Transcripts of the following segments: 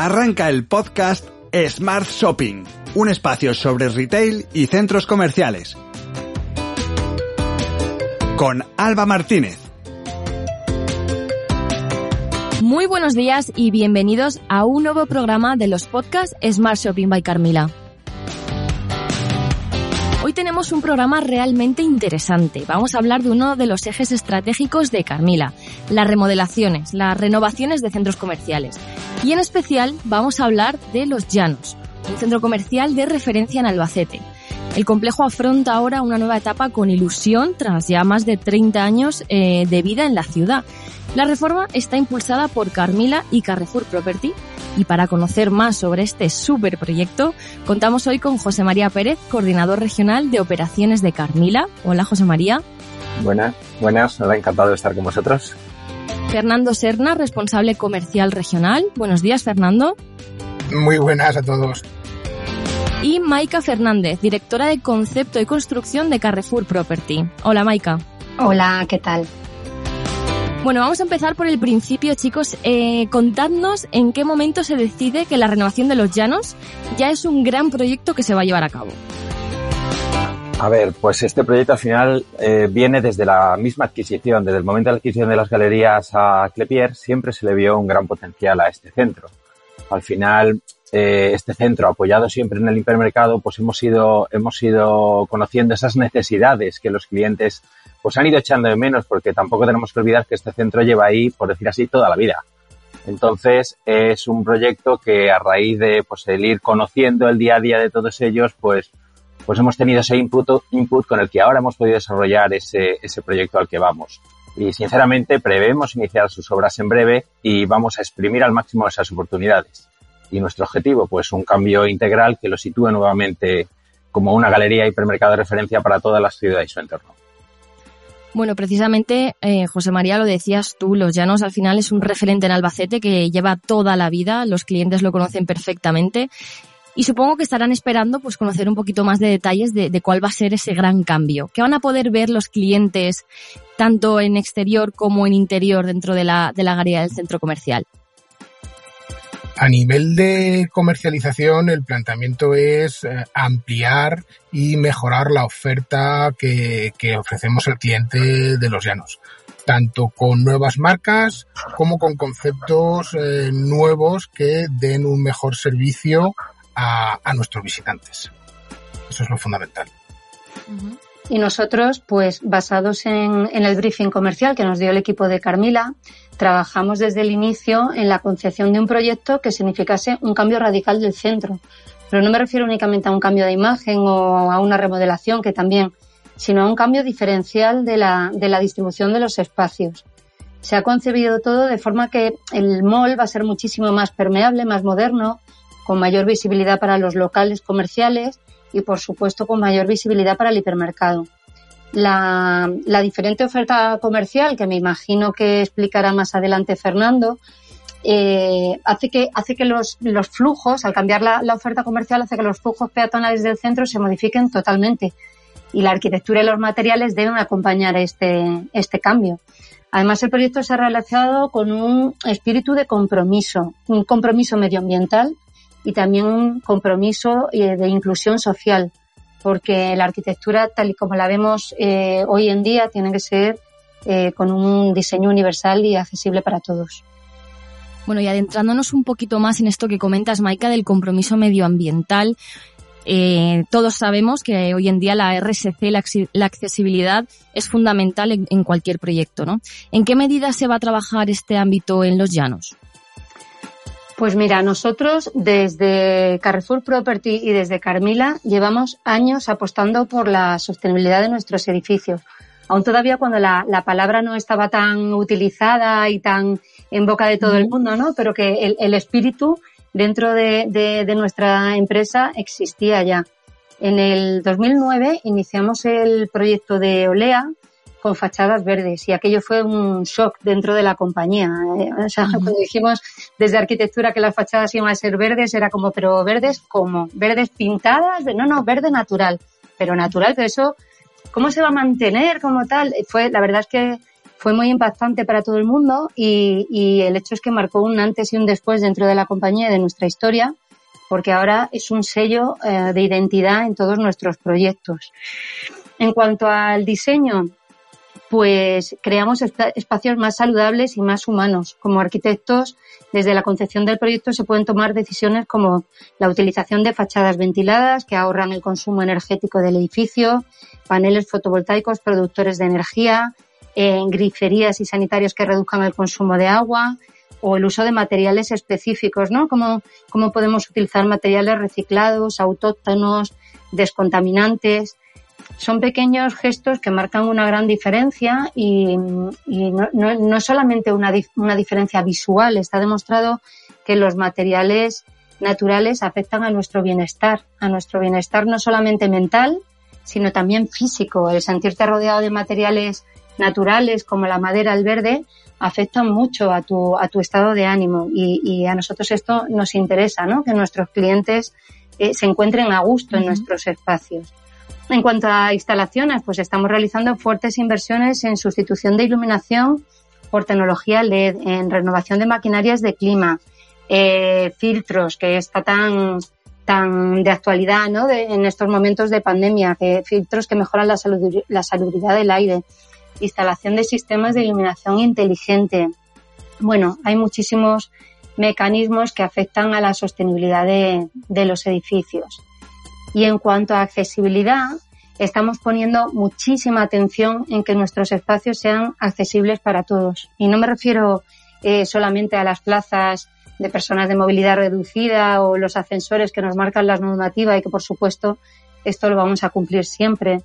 Arranca el podcast Smart Shopping, un espacio sobre retail y centros comerciales. Con Alba Martínez. Muy buenos días y bienvenidos a un nuevo programa de los podcasts Smart Shopping by Carmila. Hoy tenemos un programa realmente interesante. Vamos a hablar de uno de los ejes estratégicos de Carmila, las remodelaciones, las renovaciones de centros comerciales. Y en especial vamos a hablar de Los Llanos, un centro comercial de referencia en Albacete. El complejo afronta ahora una nueva etapa con ilusión tras ya más de 30 años eh, de vida en la ciudad. La reforma está impulsada por Carmila y Carrefour Property y para conocer más sobre este super proyecto contamos hoy con José María Pérez, coordinador regional de operaciones de Carmila. Hola José María. Buenas, buenas, hola, encantado de estar con vosotros. Fernando Serna, responsable comercial regional. Buenos días, Fernando. Muy buenas a todos. Y Maika Fernández, directora de concepto y construcción de Carrefour Property. Hola, Maika. Hola, ¿qué tal? Bueno, vamos a empezar por el principio, chicos. Eh, contadnos en qué momento se decide que la renovación de los llanos ya es un gran proyecto que se va a llevar a cabo. A ver, pues este proyecto al final eh, viene desde la misma adquisición, desde el momento de la adquisición de las galerías a Clepier, siempre se le vio un gran potencial a este centro. Al final, eh, este centro, apoyado siempre en el hipermercado, pues hemos ido, hemos ido conociendo esas necesidades que los clientes pues han ido echando de menos porque tampoco tenemos que olvidar que este centro lleva ahí, por decir así, toda la vida. Entonces es un proyecto que a raíz de pues el ir conociendo el día a día de todos ellos, pues pues hemos tenido ese input, input con el que ahora hemos podido desarrollar ese, ese proyecto al que vamos. Y sinceramente prevemos iniciar sus obras en breve y vamos a exprimir al máximo esas oportunidades. Y nuestro objetivo, pues un cambio integral que lo sitúe nuevamente como una galería hipermercado de referencia para toda la ciudad y su entorno. Bueno, precisamente, eh, José María, lo decías tú, Los Llanos al final es un referente en Albacete que lleva toda la vida, los clientes lo conocen perfectamente y supongo que estarán esperando pues conocer un poquito más de detalles de, cuál va a ser ese gran cambio. ¿Qué van a poder ver los clientes tanto en exterior como en interior dentro de la, de la galería del centro comercial? A nivel de comercialización, el planteamiento es eh, ampliar y mejorar la oferta que, que ofrecemos al cliente de los llanos tanto con nuevas marcas como con conceptos eh, nuevos que den un mejor servicio a, nuestros visitantes. Eso es lo fundamental. Y nosotros, pues basados en, en, el briefing comercial que nos dio el equipo de Carmila, trabajamos desde el inicio en la concepción de un proyecto que significase un cambio radical del centro. Pero no me refiero únicamente a un cambio de imagen o a una remodelación, que también, sino a un cambio diferencial de la, de la distribución de los espacios. Se ha concebido todo de forma que el mall va a ser muchísimo más permeable, más moderno, con mayor visibilidad para los locales comerciales y, por supuesto, con mayor visibilidad para el hipermercado. La, la, diferente oferta comercial, que me imagino que explicará más adelante Fernando, eh, hace que, hace que los, los flujos, al cambiar la, la, oferta comercial, hace que los flujos peatonales del centro se modifiquen totalmente. Y la arquitectura y los materiales deben acompañar este, este cambio. Además, el proyecto se ha realizado con un espíritu de compromiso, un compromiso medioambiental y también un compromiso eh, de inclusión social, porque la arquitectura, tal y como la vemos eh, hoy en día, tiene que ser eh, con un diseño universal y accesible para todos. Bueno, y adentrándonos un poquito más en esto que comentas, Maika, del compromiso medioambiental, eh, todos sabemos que hoy en día la RSC, la, accesibilidad, es fundamental en, en, cualquier proyecto, ¿no? ¿En qué medida se va a trabajar este ámbito en los llanos? Pues mira, nosotros desde Carrefour Property y desde Carmila llevamos años apostando por la sostenibilidad de nuestros edificios. Aún todavía cuando la, la palabra no estaba tan utilizada y tan en boca de todo el mundo, ¿no? Pero que el, el espíritu dentro de, de, de, nuestra empresa existía ya. En el 2009 iniciamos el proyecto de Olea con fachadas verdes y aquello fue un shock dentro de la compañía. ¿eh? O sea, cuando dijimos desde arquitectura que las fachadas iban a ser verdes, era como, pero verdes ¿cómo? ¿Verdes pintadas? No, no, verde natural. Pero natural, pero eso, ¿cómo se va a mantener como tal? Fue, la verdad es que fue muy impactante para todo el mundo y, el hecho es que marcó un antes y un después dentro de la compañía y de nuestra historia, porque ahora es un sello eh, de identidad en todos nuestros proyectos. En cuanto al diseño, pues creamos espacios más saludables y más humanos. Como arquitectos, desde la concepción del proyecto se pueden tomar decisiones como la utilización de fachadas ventiladas que ahorran el consumo energético del edificio, paneles fotovoltaicos productores de energía, en griferías y sanitarios que reduzcan el consumo de agua o el uso de materiales específicos, ¿no? Cómo, cómo podemos utilizar materiales reciclados, autóctonos, descontaminantes. Son pequeños gestos que marcan una gran diferencia y, no, no, no, es solamente una, una diferencia visual, está demostrado que los materiales naturales afectan a nuestro bienestar, a nuestro bienestar no solamente mental, sino también físico. El sentirte rodeado de materiales naturales como la madera, el verde, afectan mucho a tu, a tu estado de ánimo y, a nosotros esto nos interesa, ¿no? Que nuestros clientes eh, se encuentren a gusto en nuestros espacios. En cuanto a instalaciones, pues estamos realizando fuertes inversiones en sustitución de iluminación por tecnología LED, en renovación de maquinarias de clima, eh, filtros, que está tan, tan de actualidad ¿no? en estos momentos de pandemia, que filtros que mejoran la, salud, la salubridad del aire, instalación de sistemas de iluminación inteligente. Bueno, hay muchísimos mecanismos que afectan a la sostenibilidad de, los edificios. Y en cuanto a accesibilidad, estamos poniendo muchísima atención en que nuestros espacios sean accesibles para todos. Y no me refiero eh, solamente a las plazas de personas de movilidad reducida o los ascensores que nos marcan las normativas y que, por supuesto, esto lo vamos a cumplir siempre,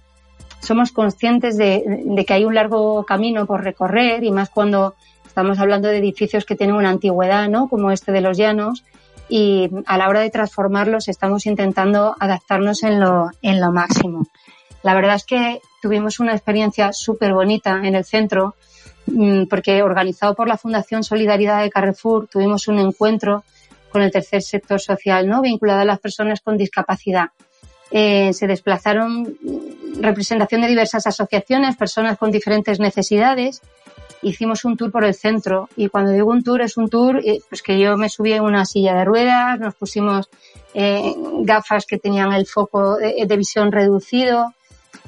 somos conscientes de, que hay un largo camino por recorrer y más cuando estamos hablando de edificios que tienen una antigüedad, ¿no? Como este de los llanos y a la hora de transformarlos estamos intentando adaptarnos en lo, en lo máximo. La verdad es que tuvimos una experiencia súper bonita en el centro mm, porque organizado por la Fundación Solidaridad de Carrefour tuvimos un encuentro con el tercer sector social, ¿no? Vinculado a las personas con discapacidad. Eh, se desplazaron representación de diversas asociaciones, personas con diferentes necesidades. Hicimos un tour por el centro y cuando digo un tour es un tour eh, pues que yo me subí en una silla de ruedas, nos pusimos eh, gafas que tenían el foco de, visión reducido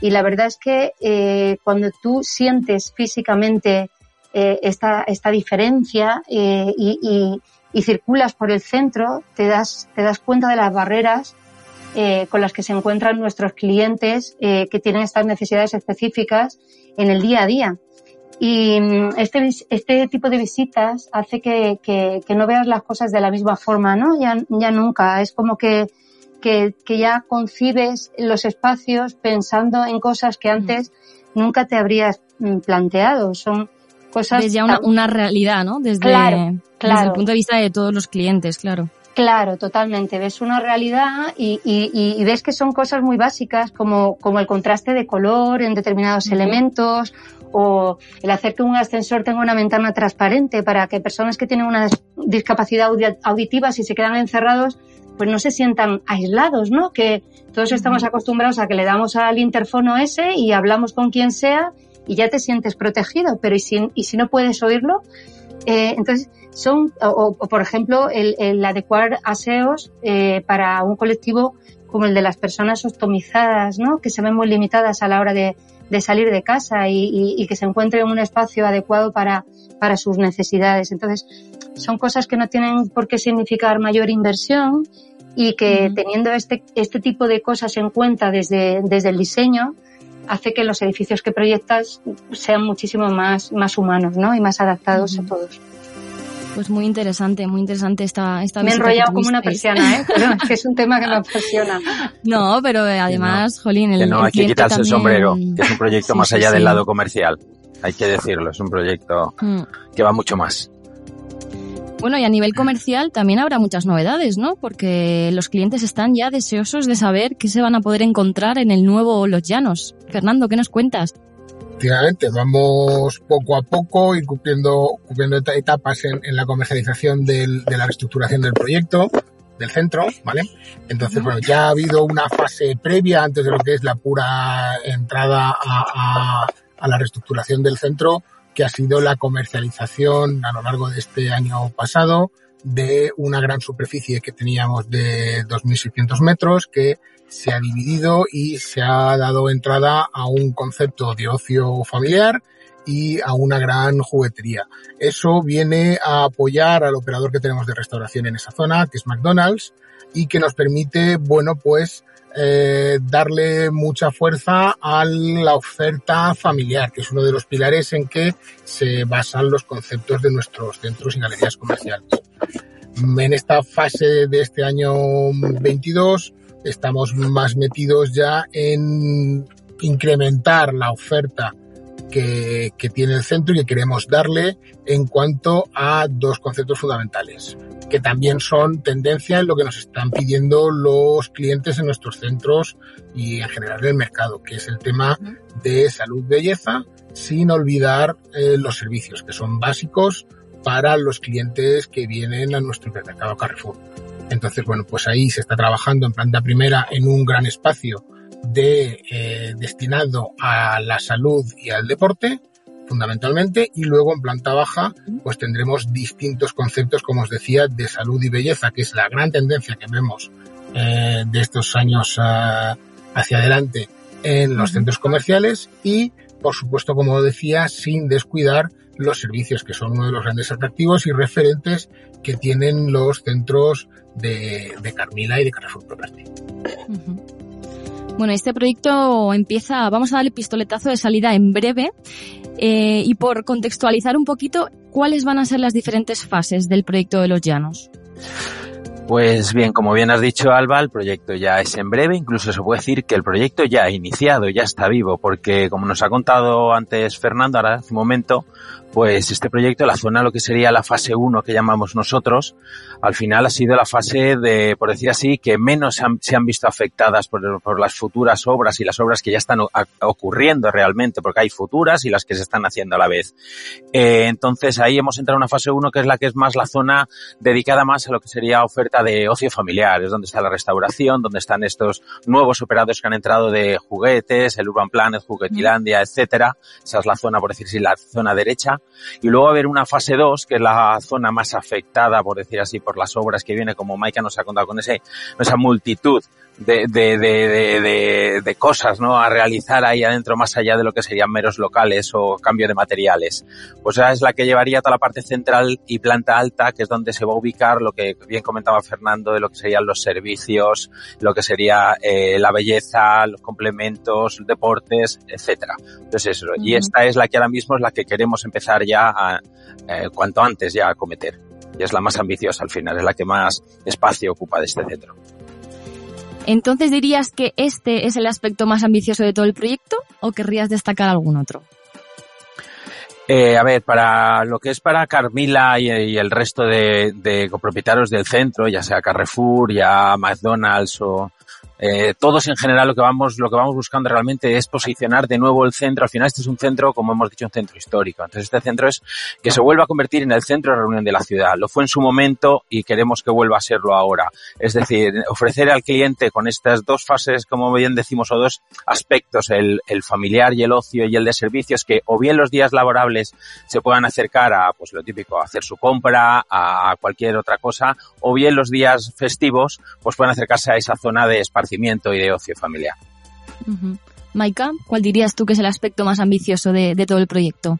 y la verdad es que cuando tú sientes físicamente esta, esta diferencia y, y circulas por el centro, te das, te das cuenta de las barreras eh, con las que se encuentran nuestros clientes eh, que tienen estas necesidades específicas en el día a día. Y mm, este, este tipo de visitas hace que, que, que, no veas las cosas de la misma forma, ¿no? Ya, ya nunca. Es como que, que, que ya concibes los espacios pensando en cosas que antes nunca te habrías mm, planteado. Son cosas. Es ya una, una realidad, ¿no? Desde, claro, claro. desde el punto de vista de todos los clientes, claro. Claro, totalmente. Ves una realidad y, y, y, ves que son cosas muy básicas como, como el contraste de color en determinados elementos o el hacer que un ascensor tenga una ventana transparente para que personas que tienen una discapacidad auditiva, si se quedan encerrados, pues no se sientan aislados, ¿no? Que todos estamos acostumbrados a que le damos al interfono ese y hablamos con quien sea y ya te sientes protegido, pero ¿y si, y si no puedes oírlo? Eh, entonces, son, o, por ejemplo, el, adecuar aseos eh, para un colectivo como el de las personas ostomizadas, ¿no? que se ven muy limitadas a la hora de, salir de casa y, que se encuentren en un espacio adecuado para, para sus necesidades. Entonces, son cosas que no tienen por qué significar mayor inversión y que teniendo este, este tipo de cosas en cuenta desde, desde el diseño, hace que los edificios que proyectas sean muchísimo más, más humanos ¿no? y más adaptados a todos. Pues muy interesante, muy interesante esta, esta Me he enrollado como una persiana, ¿eh? Pero es que es un tema que me apasiona. No, pero además, Jolín, el, que no, hay que quitarse el sombrero, que es un proyecto más allá del lado comercial. Hay que decirlo, es un proyecto mm. que va mucho más. Bueno, y a nivel comercial también habrá muchas novedades, ¿no? Porque los clientes están ya deseosos de saber qué se van a poder encontrar en el nuevo Los Llanos. Fernando, ¿qué nos cuentas? Efectivamente, vamos poco a poco y cumpliendo, etapas en, la comercialización de la reestructuración del proyecto, del centro, ¿vale? Entonces, bueno, ya ha habido una fase previa antes de lo que es la pura entrada a la reestructuración del centro, que ha sido la comercialización a lo largo de este año pasado de una gran superficie que teníamos de 2.600 metros que se ha dividido y se ha dado entrada a un concepto de ocio familiar y a una gran juguetería. Eso viene a apoyar al operador que tenemos de restauración en esa zona, que es McDonald's, y que nos permite, bueno, pues eh, darle mucha fuerza a la oferta familiar, que es uno de los pilares en que se basan los conceptos de nuestros centros y galerías comerciales. En esta fase de este año 22 estamos más metidos ya en incrementar la oferta que, que, tiene el centro y que queremos darle en cuanto a dos conceptos fundamentales que también son tendencia en lo que nos están pidiendo los clientes en nuestros centros y en general en el mercado, que es el tema de salud, belleza, sin olvidar eh, los servicios, que son básicos para los clientes que vienen a nuestro hipermercado Carrefour. Entonces, bueno, pues ahí se está trabajando en planta primera en un gran espacio de, eh, destinado a la salud y al deporte fundamentalmente, y luego en planta baja pues tendremos distintos conceptos, como os decía, de salud y belleza, que es la gran tendencia que vemos eh, de estos años uh, hacia adelante en los centros comerciales y, por supuesto, como decía, sin descuidar los servicios, que son uno de los grandes atractivos y referentes que tienen los centros de, de Carmila y de Carrefour Property. Bueno, este proyecto empieza, vamos a darle pistoletazo de salida en breve. Eh, y por contextualizar un poquito, ¿cuáles van a ser las diferentes fases del proyecto de los llanos? Pues bien, como bien has dicho Alba, el proyecto ya es en breve, incluso se puede decir que el proyecto ya ha iniciado, ya está vivo, porque como nos ha contado antes Fernando, ahora hace un momento, pues este proyecto, la zona, lo que sería la fase 1 que llamamos nosotros, al final ha sido la fase de, por decir así, que menos se han, se han visto afectadas por, por, las futuras obras y las obras que ya están ocurriendo realmente, porque hay futuras y las que se están haciendo a la vez. Eh, entonces ahí hemos entrado en una fase 1 que es la que es más la zona dedicada más a lo que sería oferta de ocio familiar, es donde está la restauración, donde están estos nuevos operadores que han entrado de juguetes, el Urban Planet, Juguetilandia, etcétera. Esa es la zona, por decir así, la zona derecha y luego haber una fase 2, que es la zona más afectada, por decir así, por las obras que viene, como Maika nos ha contado con ese, esa multitud de, de, de, de, cosas ¿no? a realizar ahí adentro más allá de lo que serían meros locales o cambio de materiales. Pues esa es la que llevaría toda la parte central y planta alta, que es donde se va a ubicar lo que bien comentaba Fernando de lo que serían los servicios, lo que sería eh, la belleza, los complementos, deportes, etcétera. Entonces eso. Y esta es la que ahora mismo es la que queremos empezar ya a, eh, cuanto antes ya a cometer. Y es la más ambiciosa al final, es la que más espacio ocupa de este centro. Entonces dirías que este es el aspecto más ambicioso de todo el proyecto o querrías destacar algún otro? Eh, a ver, para lo que es para Carmila y, el resto de, copropietarios del centro, ya sea Carrefour, ya McDonald's o, eh, todos en general lo que vamos lo que vamos buscando realmente es posicionar de nuevo el centro. Al final este es un centro, como hemos dicho, un centro histórico. Entonces este centro es que se vuelva a convertir en el centro de reunión de la ciudad. Lo fue en su momento y queremos que vuelva a serlo ahora. Es decir, ofrecer al cliente con estas dos fases, como bien decimos, o dos aspectos, el, el familiar y el ocio y el de servicios, que o bien los días laborables se puedan acercar a, pues lo típico, a hacer su compra, a cualquier otra cosa, o bien los días festivos, pues puedan acercarse a esa zona de esparcimiento y de ocio familiar. Uh Maika, ¿cuál dirías tú que es el aspecto más ambicioso de, de todo el proyecto?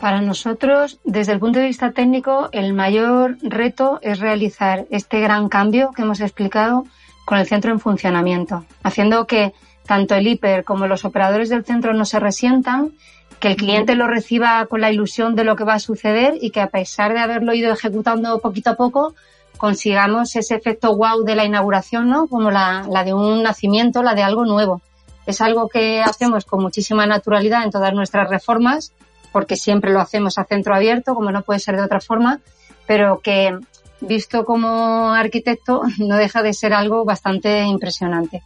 Para nosotros, desde el punto de vista técnico, el mayor reto es realizar este gran cambio que hemos explicado con el centro en funcionamiento, haciendo que tanto el hiper como los operadores del centro no se resientan, que el cliente lo reciba con la ilusión de lo que va a suceder y que a pesar de haberlo ido ejecutando poquito a poco, consigamos ese efecto wow de la inauguración, ¿no? Como la, la, de un nacimiento, la de algo nuevo. Es algo que hacemos con muchísima naturalidad en todas nuestras reformas, porque siempre lo hacemos a centro abierto, como no puede ser de otra forma, pero que visto como arquitecto no deja de ser algo bastante impresionante.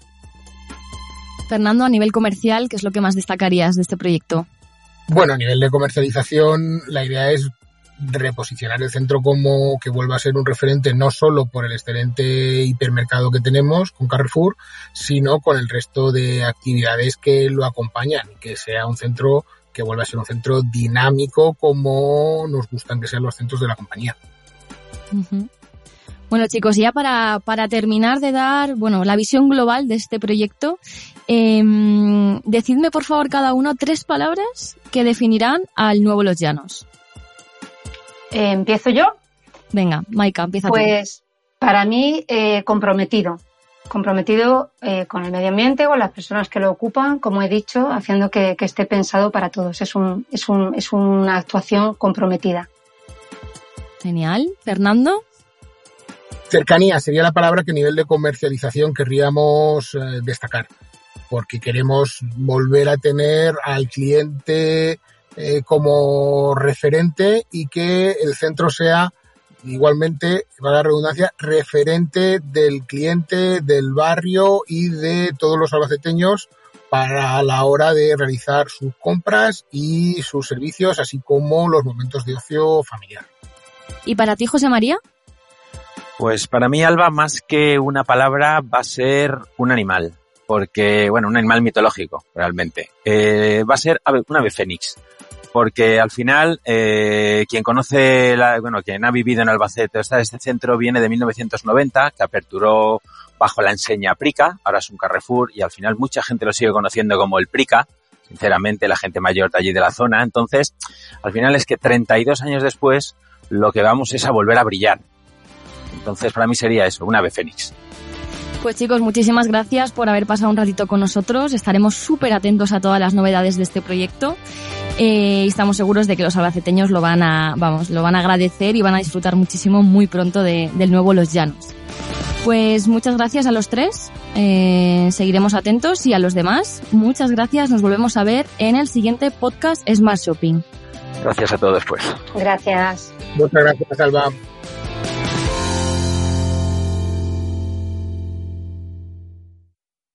Fernando, a nivel comercial, ¿qué es lo que más destacarías de este proyecto? Bueno, a nivel de comercialización, la idea es reposicionar el centro como que vuelva a ser un referente no solo por el excelente hipermercado que tenemos con Carrefour, sino con el resto de actividades que lo acompañan, que sea un centro que vuelva a ser un centro dinámico como nos gustan que sean los centros de la compañía. Bueno chicos, ya para, para, terminar de dar bueno, la visión global de este proyecto, eh, decidme por favor cada uno tres palabras que definirán al nuevo Los Llanos. Eh, ¿Empiezo yo? Venga, Maika, empieza Pues para mí, eh, comprometido. Comprometido eh, con el medio ambiente, con las personas que lo ocupan, como he dicho, haciendo que, que esté pensado para todos. Es, un, es, un, es una actuación comprometida. Genial. Fernando. Cercanía sería la palabra que a nivel de comercialización querríamos eh, destacar, porque queremos volver a tener al cliente eh, como referente y que el centro sea igualmente, para la redundancia, referente del cliente, del barrio y de todos los albaceteños para la hora de realizar sus compras y sus servicios, así como los momentos de ocio familiar. ¿Y para ti, José María? Pues para mí, Alba, más que una palabra, va a ser un animal. Porque, bueno, un animal mitológico, realmente. Eh, va a ser un ave fénix. Porque al final, eh, quien conoce, la, bueno, quien ha vivido en Albacete, este centro viene de 1990, que aperturó bajo la enseña Prica, ahora es un Carrefour, y al final mucha gente lo sigue conociendo como el Prica, sinceramente, la gente mayor de allí de la zona. Entonces, al final es que 32 años después, lo que vamos es a volver a brillar. Entonces, para mí sería eso, un ave fénix. Pues chicos, muchísimas gracias por haber pasado un ratito con nosotros. Estaremos súper atentos a todas las novedades de este proyecto. Eh, y estamos seguros de que los albaceteños lo van a, vamos, lo van a agradecer y van a disfrutar muchísimo muy pronto de, del nuevo Los Llanos. Pues muchas gracias a los tres. Eh, seguiremos atentos y a los demás. Muchas gracias. Nos volvemos a ver en el siguiente podcast Smart Shopping. Gracias a todos, pues. Gracias. Muchas gracias, Alba.